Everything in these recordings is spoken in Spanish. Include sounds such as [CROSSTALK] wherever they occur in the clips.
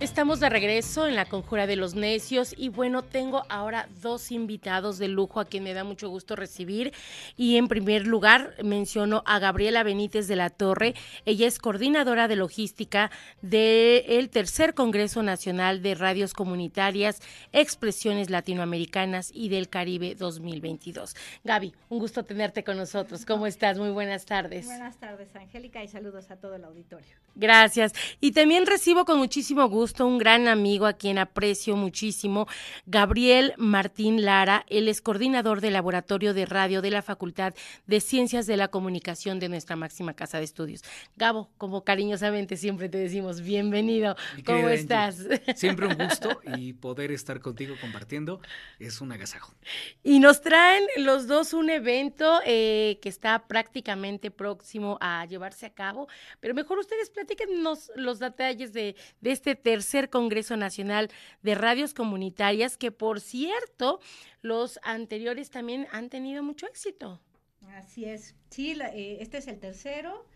Estamos de regreso en la Conjura de los Necios y bueno, tengo ahora dos invitados de lujo a quien me da mucho gusto recibir y en primer lugar menciono a Gabriela Benítez de la Torre. Ella es coordinadora de logística del tercer Congreso Nacional de Radios Comunitarias, Expresiones Latinoamericanas y del Caribe 2022. Gaby, un gusto tenerte con nosotros. ¿Cómo estás? Muy buenas tardes. Buenas tardes, Angélica, y saludos a todo el auditorio. Gracias. Y también recibo con muchísimo gusto un gran amigo a quien aprecio muchísimo, Gabriel Martín Lara. Él es coordinador del Laboratorio de Radio de la Facultad de Ciencias de la Comunicación de nuestra máxima casa de estudios. Gabo, como cariñosamente siempre te decimos, bienvenido. ¿Cómo estás? siempre un [LAUGHS] gusto y poder estar contigo compartiendo es un agasajo. Y nos traen los dos un evento eh, que está prácticamente próximo a llevarse a cabo, pero mejor ustedes platíquenos los detalles de, de este tercer Congreso Nacional de Radios Comunitarias, que por cierto, los anteriores también han tenido mucho éxito. Así es. Sí, eh, este es el tercero.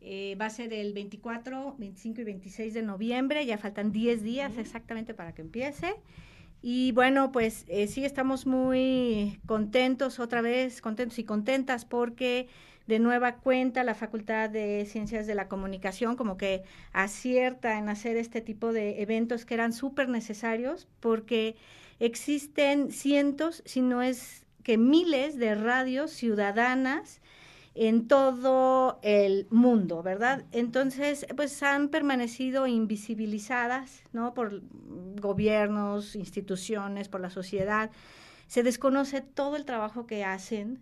Eh, va a ser el 24, 25 y 26 de noviembre. Ya faltan 10 días exactamente para que empiece. Y bueno, pues eh, sí estamos muy contentos otra vez, contentos y contentas porque de nueva cuenta la Facultad de Ciencias de la Comunicación como que acierta en hacer este tipo de eventos que eran súper necesarios porque existen cientos, si no es que miles de radios ciudadanas en todo el mundo, ¿verdad? Entonces, pues han permanecido invisibilizadas, ¿no? Por gobiernos, instituciones, por la sociedad. Se desconoce todo el trabajo que hacen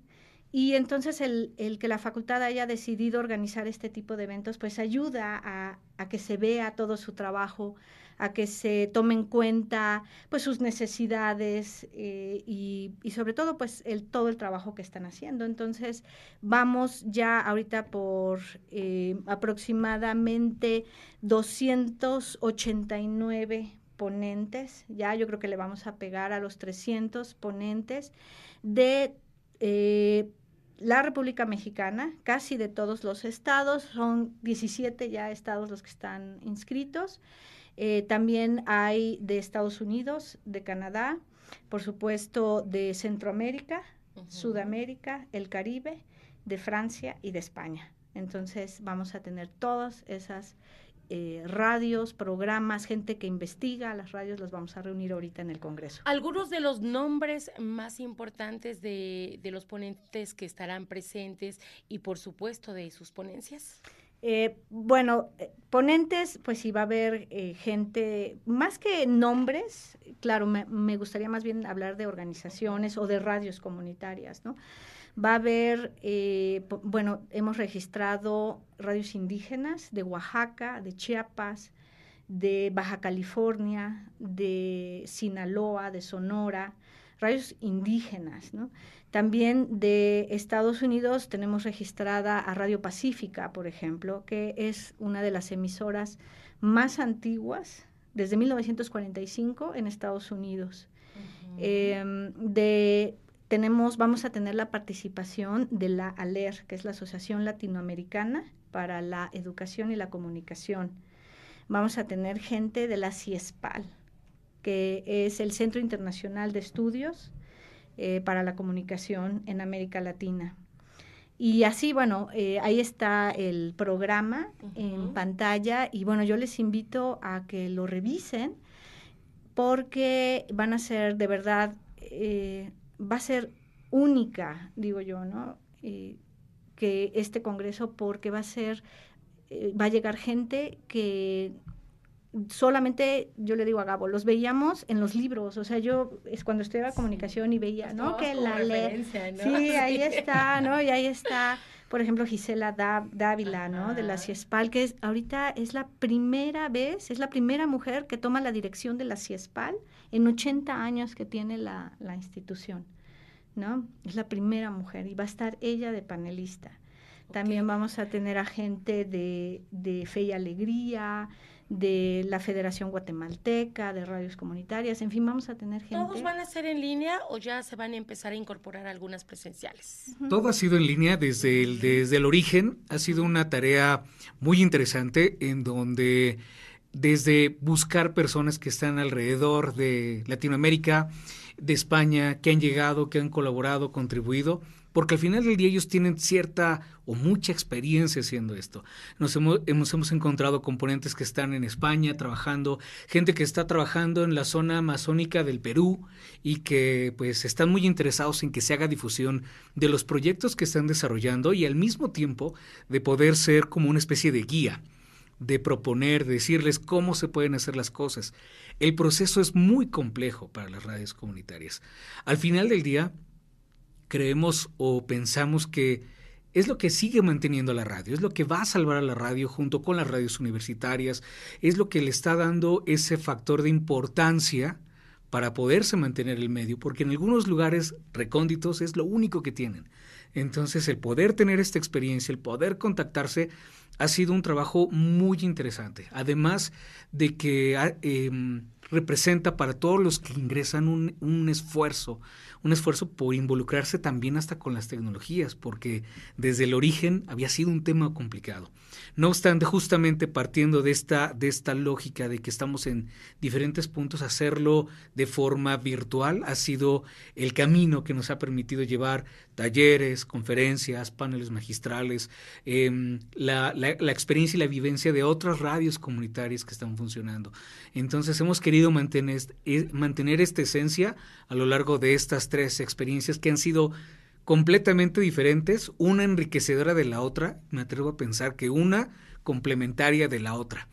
y entonces el, el, que la facultad haya decidido organizar este tipo de eventos, pues ayuda a, a, que se vea todo su trabajo, a que se tome en cuenta pues sus necesidades eh, y, y, sobre todo pues el, todo el trabajo que están haciendo. Entonces vamos ya ahorita por eh, aproximadamente 289 ponentes, ya yo creo que le vamos a pegar a los 300 ponentes de eh, la República Mexicana, casi de todos los estados, son 17 ya estados los que están inscritos. Eh, también hay de Estados Unidos, de Canadá, por supuesto de Centroamérica, Sudamérica, el Caribe, de Francia y de España. Entonces vamos a tener todas esas eh, radios, programas, gente que investiga las radios, los vamos a reunir ahorita en el Congreso. Algunos de los nombres más importantes de, de los ponentes que estarán presentes y por supuesto de sus ponencias. Eh, bueno, eh, ponentes, pues sí va a haber eh, gente, más que nombres, claro, me, me, gustaría más bien hablar de organizaciones o de radios comunitarias, ¿no? Va a haber, eh, bueno, hemos registrado radios indígenas de Oaxaca, de Chiapas, de Baja California, de Sinaloa, de Sonora, radios indígenas, ¿no? También de Estados Unidos tenemos registrada a Radio Pacífica, por ejemplo, que es una de las emisoras más antiguas desde 1945 en Estados Unidos. Uh -huh. eh, de tenemos, vamos a tener la participación de la ALER, que es la Asociación Latinoamericana para la Educación y la Comunicación. Vamos a tener gente de la CIESPAL, que es el Centro Internacional de Estudios eh, para la Comunicación en América Latina. Y así, bueno, eh, ahí está el programa uh -huh. en pantalla y bueno, yo les invito a que lo revisen porque van a ser de verdad eh, va a ser única, digo yo, ¿no? Eh, que este Congreso, porque va a ser, eh, va a llegar gente que solamente, yo le digo a Gabo, los veíamos en los libros, o sea, yo es cuando estudiaba sí. comunicación y veía, ¿no? Que la ley, ¿no? [LAUGHS] sí, ahí está, ¿no? Y ahí está, por ejemplo, Gisela Dávila, ¿no? De la CIESPAL, que es, ahorita es la primera vez, es la primera mujer que toma la dirección de la CIESPAL en 80 años que tiene la, la institución, ¿no? Es la primera mujer y va a estar ella de panelista. Okay. También vamos a tener a gente de, de Fe y Alegría, de la Federación Guatemalteca, de radios comunitarias, en fin, vamos a tener gente. ¿Todos van a ser en línea o ya se van a empezar a incorporar algunas presenciales? Todo ha sido en línea desde el, desde el origen, ha sido una tarea muy interesante en donde desde buscar personas que están alrededor de Latinoamérica, de España, que han llegado, que han colaborado, contribuido, porque al final del día ellos tienen cierta o mucha experiencia haciendo esto. Nos hemos, hemos, encontrado componentes que están en España trabajando, gente que está trabajando en la zona amazónica del Perú y que pues están muy interesados en que se haga difusión de los proyectos que están desarrollando y al mismo tiempo de poder ser como una especie de guía de proponer, de decirles cómo se pueden hacer las cosas. El proceso es muy complejo para las radios comunitarias. Al final del día, creemos o pensamos que es lo que sigue manteniendo la radio, es lo que va a salvar a la radio junto con las radios universitarias, es lo que le está dando ese factor de importancia para poderse mantener el medio, porque en algunos lugares recónditos es lo único que tienen. Entonces, el poder tener esta experiencia, el poder contactarse, ha sido un trabajo muy interesante. Además de que eh, representa para todos los que ingresan un, un esfuerzo, un esfuerzo por involucrarse también hasta con las tecnologías, porque desde el origen había sido un tema complicado. No obstante, justamente partiendo de esta, de esta lógica de que estamos en diferentes puntos, hacerlo de forma virtual ha sido el camino que nos ha permitido llevar talleres, conferencias, paneles magistrales, eh, la, la, la experiencia y la vivencia de otras radios comunitarias que están funcionando. Entonces hemos querido mantener, mantener esta esencia a lo largo de estas tres experiencias que han sido completamente diferentes, una enriquecedora de la otra, me atrevo a pensar que una complementaria de la otra.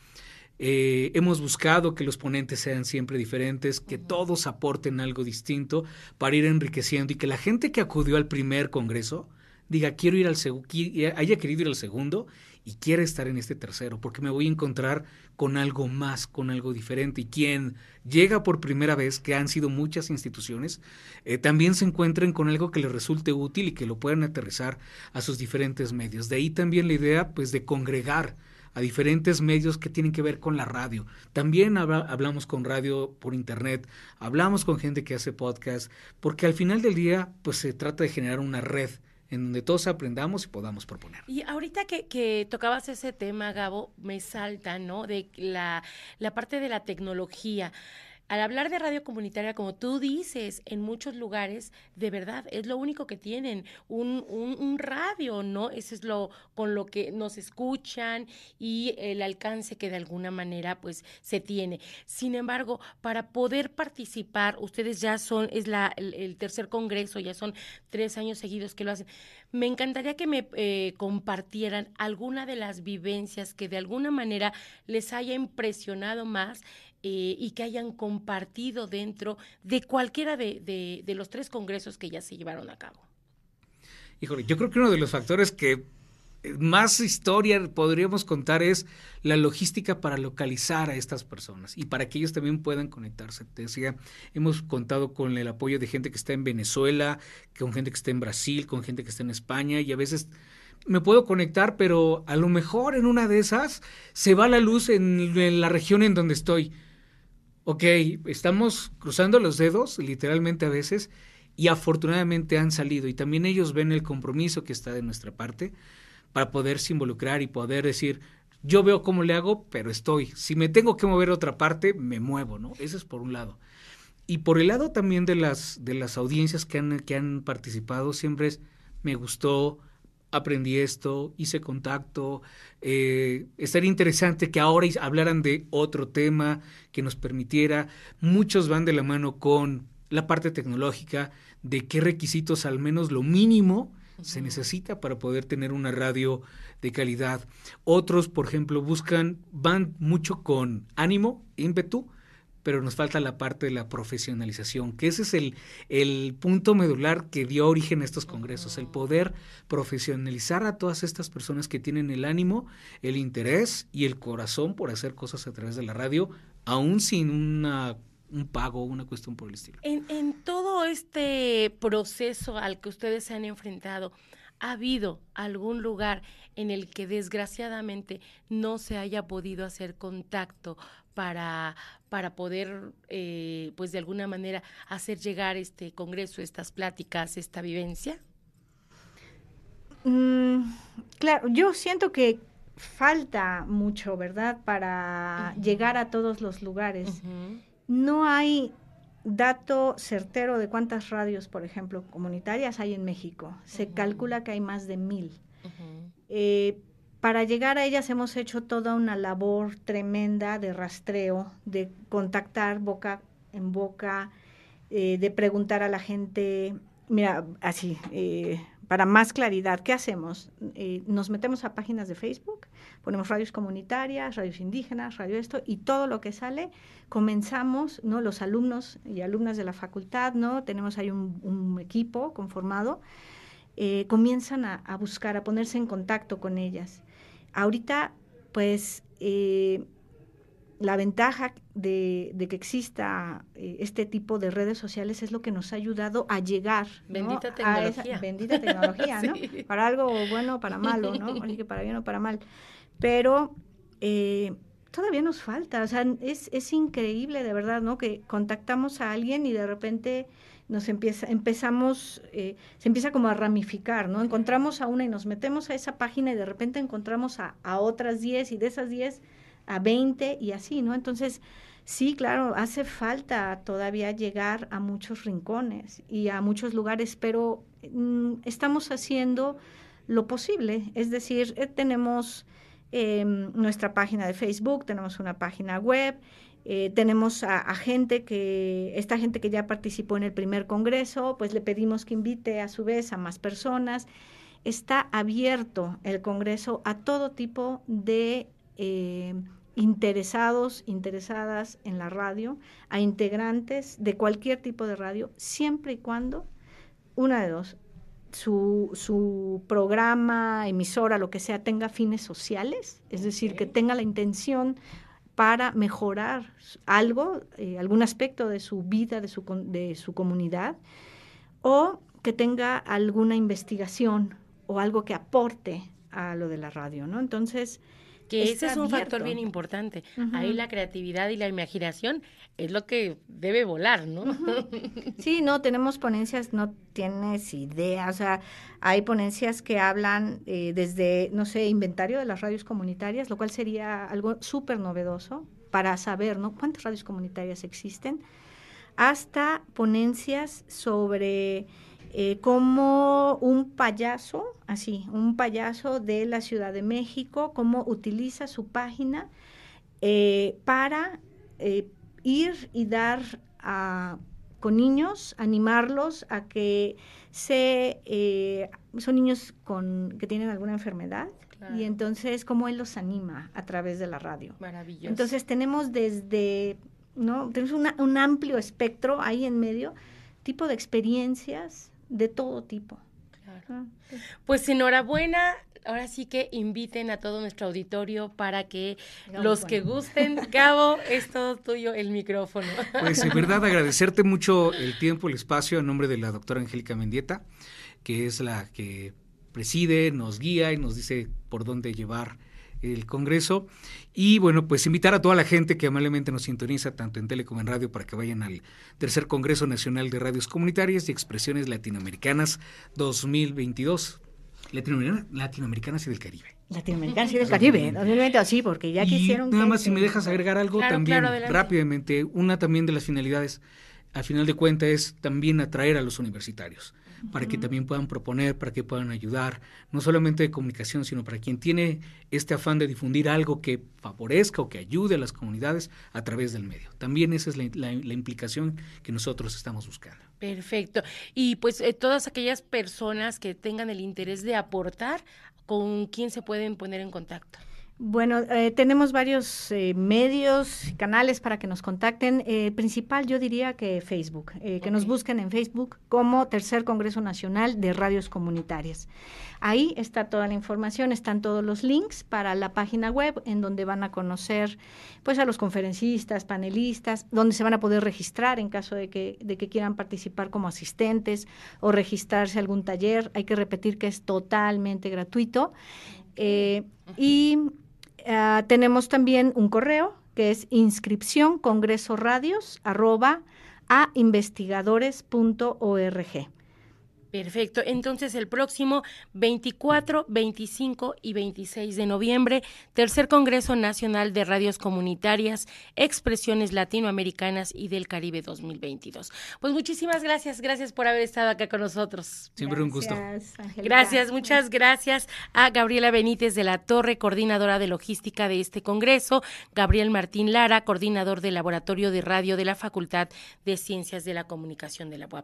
Eh, hemos buscado que los ponentes sean siempre diferentes, que todos aporten algo distinto para ir enriqueciendo y que la gente que acudió al primer congreso diga quiero ir al segundo, haya querido ir al segundo y quiere estar en este tercero, porque me voy a encontrar con algo más, con algo diferente. Y quien llega por primera vez, que han sido muchas instituciones, eh, también se encuentren con algo que les resulte útil y que lo puedan aterrizar a sus diferentes medios. De ahí también la idea, pues, de congregar a diferentes medios que tienen que ver con la radio. También habla, hablamos con radio por internet, hablamos con gente que hace podcast, porque al final del día, pues se trata de generar una red en donde todos aprendamos y podamos proponer. Y ahorita que, tocabas ese tema, Gabo, me salta, ¿no? De la, la parte de la tecnología. Al hablar de radio comunitaria, como tú dices, en muchos lugares, de verdad, es lo único que tienen, un, radio, ¿no? Eso es lo con lo que nos escuchan y el alcance que de alguna manera, pues, se tiene. Sin embargo, para poder participar, ustedes ya son, es la, el, el tercer congreso, ya son tres años seguidos que lo hacen. Me encantaría que me eh, compartieran alguna de las vivencias que de alguna manera les haya impresionado más eh, y que hayan compartido dentro de cualquiera de, de, los tres congresos que ya se llevaron a cabo. Híjole, yo creo que uno de los factores que más historia podríamos contar es la logística para localizar a estas personas y para que ellos también puedan conectarse. Te decía, hemos contado con el apoyo de gente que está en Venezuela, con gente que está en Brasil, con gente que está en España y a veces me puedo conectar, pero a lo mejor en una de esas se va la luz en la región en donde estoy ok, estamos cruzando los dedos, literalmente a veces, y afortunadamente han salido y también ellos ven el compromiso que está de nuestra parte para poderse involucrar y poder decir, yo veo cómo le hago, pero estoy. Si me tengo que mover a otra parte, me muevo, ¿no? Eso es por un lado. Y por el lado también de las, de las audiencias que han, que han participado, siempre es, me gustó, aprendí esto, hice contacto, eh, estaría interesante que ahora hablaran de otro tema que nos permitiera, muchos van de la mano con la parte tecnológica, de qué requisitos, al menos lo mínimo, uh -huh. se necesita para poder tener una radio de calidad. Otros, por ejemplo, buscan, van mucho con ánimo, ímpetu, pero nos falta la parte de la profesionalización, que ese es el, el punto medular que dio origen a estos congresos, el poder profesionalizar a todas estas personas que tienen el ánimo, el interés y el corazón por hacer cosas a través de la radio, aún sin una un pago, una cuestión por el estilo. En, en todo este proceso al que ustedes se han enfrentado, ¿Ha habido algún lugar en el que desgraciadamente no se haya podido hacer contacto para, para poder, eh, pues de alguna manera, hacer llegar este congreso, estas pláticas, esta vivencia? Mm, claro, yo siento que falta mucho, ¿verdad?, para llegar a todos los lugares. No hay dato certero de cuántas radios, por ejemplo, comunitarias hay en México. Se calcula que hay más de mil. Eh, para llegar a ellas hemos hecho toda una labor tremenda de rastreo, de contactar boca en boca, eh, de preguntar a la gente, mira, así, eh, para más claridad, ¿qué hacemos? Eh, nos metemos a páginas de Facebook, ponemos radios comunitarias, radios indígenas, radio esto, y todo lo que sale, comenzamos, ¿no? Los alumnos y alumnas de la facultad, ¿no? Tenemos ahí un, equipo conformado, eh, comienzan a, a, buscar, a ponerse en contacto con ellas. Ahorita, pues, eh, la ventaja de, que exista eh, este tipo de redes sociales es lo que nos ha ayudado a llegar bendita tecnología. a esa bendita tecnología, ¿no? Para algo bueno o para malo, ¿no? [LAUGHS] Así que para bien o para mal. Pero eh, todavía nos falta, o sea, es, es increíble de verdad, ¿no? Que contactamos a alguien y de repente nos empieza, empezamos, eh, se empieza como a ramificar, ¿no? Encontramos a una y nos metemos a esa página y de repente encontramos a, a otras 10 y de esas 10 a 20 y así, ¿no? Entonces, sí, claro, hace falta todavía llegar a muchos rincones y a muchos lugares, pero mm, estamos haciendo lo posible, es decir, eh, tenemos em, nuestra página de Facebook, tenemos una página web, eh, tenemos a, gente que, esta gente que ya participó en el primer congreso, pues le pedimos que invite a su vez a más personas. Está abierto el congreso a todo tipo de eh, interesados, interesadas en la radio, a integrantes de cualquier tipo de radio, siempre y cuando, una de dos, su, su programa, emisora, lo que sea, tenga fines sociales, es decir, que tenga la intención para mejorar algo, eh, algún aspecto de su vida, de su, de su comunidad, o que tenga alguna investigación o algo que aporte a lo de la radio, ¿no? Entonces, que ese es un factor bien importante. Ahí la creatividad y la imaginación es lo que debe volar, ¿no? [LAUGHS] Sí, no, tenemos ponencias, no tienes idea, o sea, hay ponencias que hablan eh, desde, no sé, inventario de las radios comunitarias, lo cual sería algo súper novedoso para saber, ¿no? ¿Cuántas radios comunitarias existen? Hasta ponencias sobre eh, como un payaso, así, un payaso de la Ciudad de México, cómo utiliza su página eh, para eh, ir y dar a, con niños, animarlos a que se, son niños con, que tienen alguna enfermedad. Y entonces, cómo él los anima a través de la radio. Maravilloso. Entonces, tenemos desde, ¿no? Tenemos un amplio espectro ahí en medio, tipo de experiencias, de todo tipo. Ah, pues enhorabuena, ahora sí que inviten a todo nuestro auditorio para que los que gusten, Gabo, es todo tuyo el micrófono. Pues en verdad agradecerte mucho el tiempo, el espacio en nombre de la doctora Angélica Mendieta, que es la que preside, nos guía y nos dice por dónde llevar el Congreso. Y bueno, pues invitar a toda la gente que amablemente nos sintoniza tanto en tele como en radio para que vayan al tercer Congreso Nacional de Radios Comunitarias y Expresiones Latinoamericanas 2022. Latinoamericanas y del Caribe. Latinoamericanas y del Caribe, 2022, sí, porque ya quisieron. Nada más, si me dejas agregar algo también rápidamente, una también de las finalidades, al final de cuentas, es también atraer a los universitarios para que también puedan proponer, para que puedan ayudar, no solamente de comunicación, sino para quien tiene este afán de difundir algo que favorezca o que ayude a las comunidades a través del medio. También esa es la, implicación que nosotros estamos buscando. Perfecto. Y pues eh, todas aquellas personas que tengan el interés de aportar, ¿con quién se pueden poner en contacto? Bueno, eh, tenemos varios eh, medios, canales para que nos contacten. Eh, principal, yo diría que Facebook, eh, que nos busquen en Facebook como Tercer Congreso Nacional de Radios Comunitarias. Ahí está toda la información, están todos los links para la página web en donde van a conocer pues a los conferencistas, panelistas, donde se van a poder registrar en caso de que, de que quieran participar como asistentes o registrarse a algún taller. Hay que repetir que es totalmente gratuito. Eh, y ah, tenemos también un correo que es inscripción arroba a investigadores.org. Perfecto. Entonces, el próximo 24, 25 y 26 de noviembre, Tercer Congreso Nacional de Radios Comunitarias, Expresiones Latinoamericanas y del Caribe 2022. Pues muchísimas gracias. Gracias por haber estado acá con nosotros. Siempre un gusto. Gracias, muchas gracias a Gabriela Benítez de la Torre, coordinadora de logística de este Congreso, Gabriel Martín Lara, coordinador del Laboratorio de Radio de la Facultad de Ciencias de la Comunicación de la UAP.